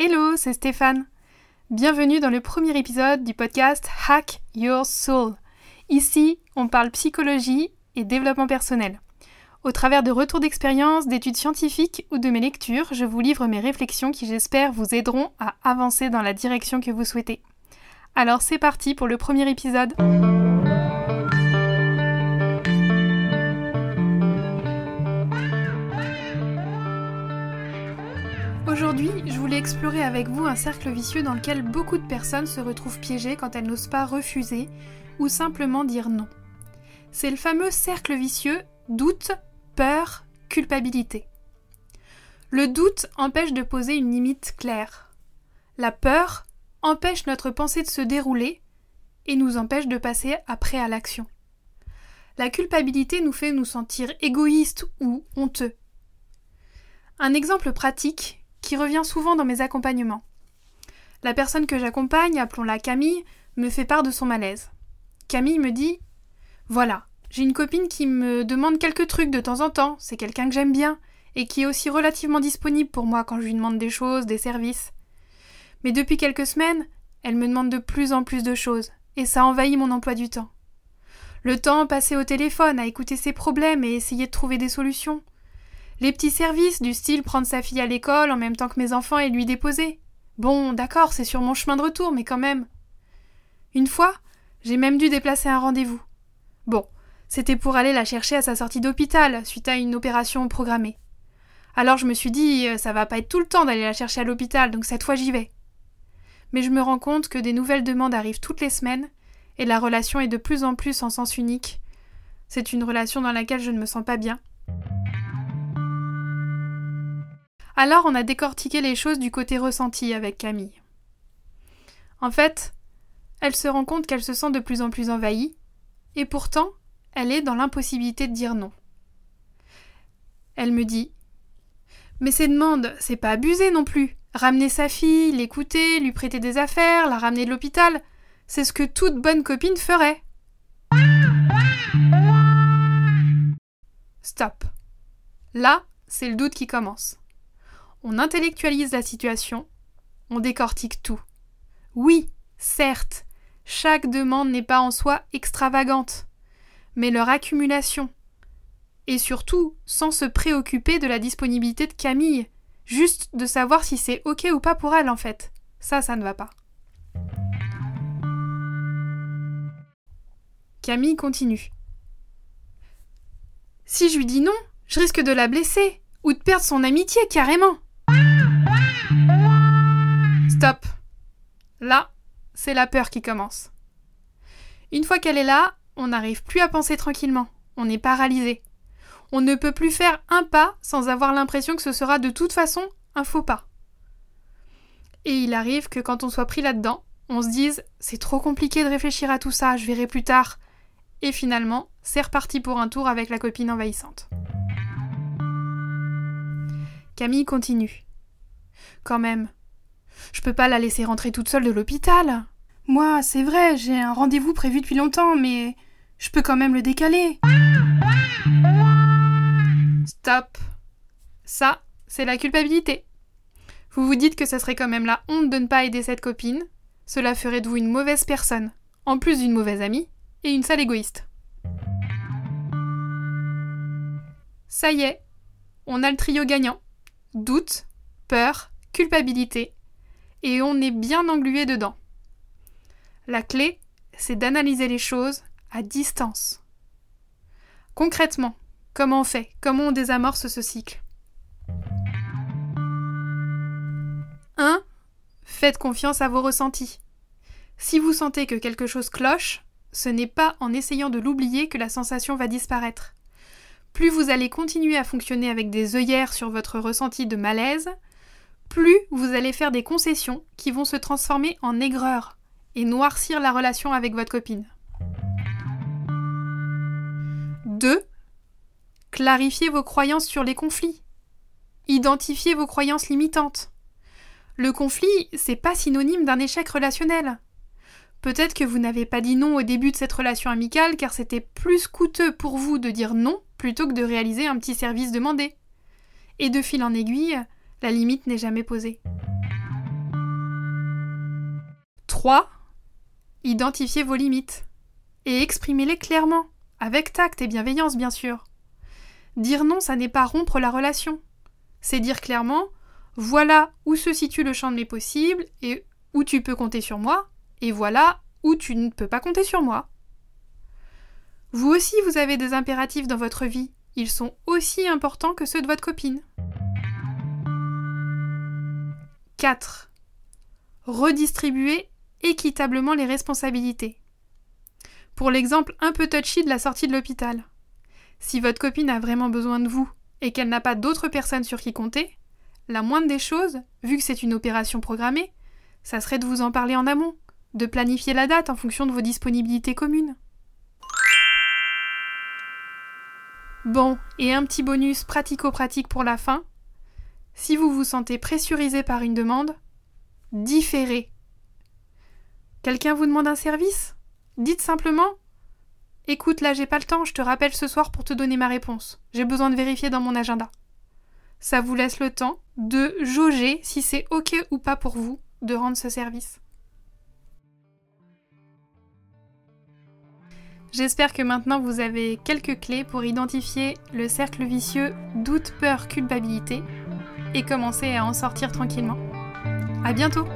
Hello, c'est Stéphane. Bienvenue dans le premier épisode du podcast Hack Your Soul. Ici, on parle psychologie et développement personnel. Au travers de retours d'expérience, d'études scientifiques ou de mes lectures, je vous livre mes réflexions qui j'espère vous aideront à avancer dans la direction que vous souhaitez. Alors c'est parti pour le premier épisode. Aujourd'hui, je voulais explorer avec vous un cercle vicieux dans lequel beaucoup de personnes se retrouvent piégées quand elles n'osent pas refuser ou simplement dire non. C'est le fameux cercle vicieux doute, peur, culpabilité. Le doute empêche de poser une limite claire. La peur empêche notre pensée de se dérouler et nous empêche de passer après à l'action. La culpabilité nous fait nous sentir égoïstes ou honteux. Un exemple pratique qui revient souvent dans mes accompagnements. La personne que j'accompagne, appelons-la Camille, me fait part de son malaise. Camille me dit Voilà, j'ai une copine qui me demande quelques trucs de temps en temps, c'est quelqu'un que j'aime bien, et qui est aussi relativement disponible pour moi quand je lui demande des choses, des services. Mais depuis quelques semaines, elle me demande de plus en plus de choses, et ça envahit mon emploi du temps. Le temps passé au téléphone à écouter ses problèmes et essayer de trouver des solutions, les petits services du style prendre sa fille à l'école en même temps que mes enfants et lui déposer. Bon, d'accord, c'est sur mon chemin de retour, mais quand même. Une fois, j'ai même dû déplacer un rendez-vous. Bon, c'était pour aller la chercher à sa sortie d'hôpital, suite à une opération programmée. Alors je me suis dit, euh, ça va pas être tout le temps d'aller la chercher à l'hôpital, donc cette fois j'y vais. Mais je me rends compte que des nouvelles demandes arrivent toutes les semaines, et la relation est de plus en plus en sens unique. C'est une relation dans laquelle je ne me sens pas bien, Alors on a décortiqué les choses du côté ressenti avec Camille. En fait, elle se rend compte qu'elle se sent de plus en plus envahie, et pourtant, elle est dans l'impossibilité de dire non. Elle me dit Mais ces demandes, c'est pas abusé non plus. Ramener sa fille, l'écouter, lui prêter des affaires, la ramener de l'hôpital, c'est ce que toute bonne copine ferait. Stop. Là, c'est le doute qui commence. On intellectualise la situation, on décortique tout. Oui, certes, chaque demande n'est pas en soi extravagante, mais leur accumulation, et surtout sans se préoccuper de la disponibilité de Camille, juste de savoir si c'est ok ou pas pour elle en fait. Ça, ça ne va pas. Camille continue. Si je lui dis non, je risque de la blesser, ou de perdre son amitié carrément. Stop. Là, c'est la peur qui commence. Une fois qu'elle est là, on n'arrive plus à penser tranquillement. On est paralysé. On ne peut plus faire un pas sans avoir l'impression que ce sera de toute façon un faux pas. Et il arrive que quand on soit pris là-dedans, on se dise c'est trop compliqué de réfléchir à tout ça, je verrai plus tard. Et finalement, c'est reparti pour un tour avec la copine envahissante. Camille continue. Quand même, je peux pas la laisser rentrer toute seule de l'hôpital. Moi, c'est vrai, j'ai un rendez-vous prévu depuis longtemps, mais je peux quand même le décaler. Stop. Ça, c'est la culpabilité. Vous vous dites que ce serait quand même la honte de ne pas aider cette copine. Cela ferait de vous une mauvaise personne, en plus d'une mauvaise amie, et une sale égoïste. Ça y est, on a le trio gagnant. Doute, peur, culpabilité et on est bien englué dedans. La clé, c'est d'analyser les choses à distance. Concrètement, comment on fait? Comment on désamorce ce cycle? 1. Faites confiance à vos ressentis. Si vous sentez que quelque chose cloche, ce n'est pas en essayant de l'oublier que la sensation va disparaître. Plus vous allez continuer à fonctionner avec des œillères sur votre ressenti de malaise, plus vous allez faire des concessions qui vont se transformer en aigreur et noircir la relation avec votre copine. 2. Clarifiez vos croyances sur les conflits. Identifiez vos croyances limitantes. Le conflit, c'est pas synonyme d'un échec relationnel. Peut-être que vous n'avez pas dit non au début de cette relation amicale car c'était plus coûteux pour vous de dire non plutôt que de réaliser un petit service demandé. Et de fil en aiguille, la limite n'est jamais posée. 3. Identifiez vos limites et exprimez-les clairement, avec tact et bienveillance bien sûr. Dire non, ça n'est pas rompre la relation. C'est dire clairement voilà où se situe le champ de mes possibles et où tu peux compter sur moi, et voilà où tu ne peux pas compter sur moi. Vous aussi, vous avez des impératifs dans votre vie. Ils sont aussi importants que ceux de votre copine. 4. Redistribuer équitablement les responsabilités. Pour l'exemple un peu touchy de la sortie de l'hôpital. Si votre copine a vraiment besoin de vous et qu'elle n'a pas d'autres personnes sur qui compter, la moindre des choses, vu que c'est une opération programmée, ça serait de vous en parler en amont, de planifier la date en fonction de vos disponibilités communes. Bon, et un petit bonus pratico-pratique pour la fin. Si vous vous sentez pressurisé par une demande, différez. Quelqu'un vous demande un service? Dites simplement Écoute, là j'ai pas le temps, je te rappelle ce soir pour te donner ma réponse. J'ai besoin de vérifier dans mon agenda. Ça vous laisse le temps de jauger si c'est OK ou pas pour vous de rendre ce service. J'espère que maintenant vous avez quelques clés pour identifier le cercle vicieux doute, peur, culpabilité et commencer à en sortir tranquillement. À bientôt!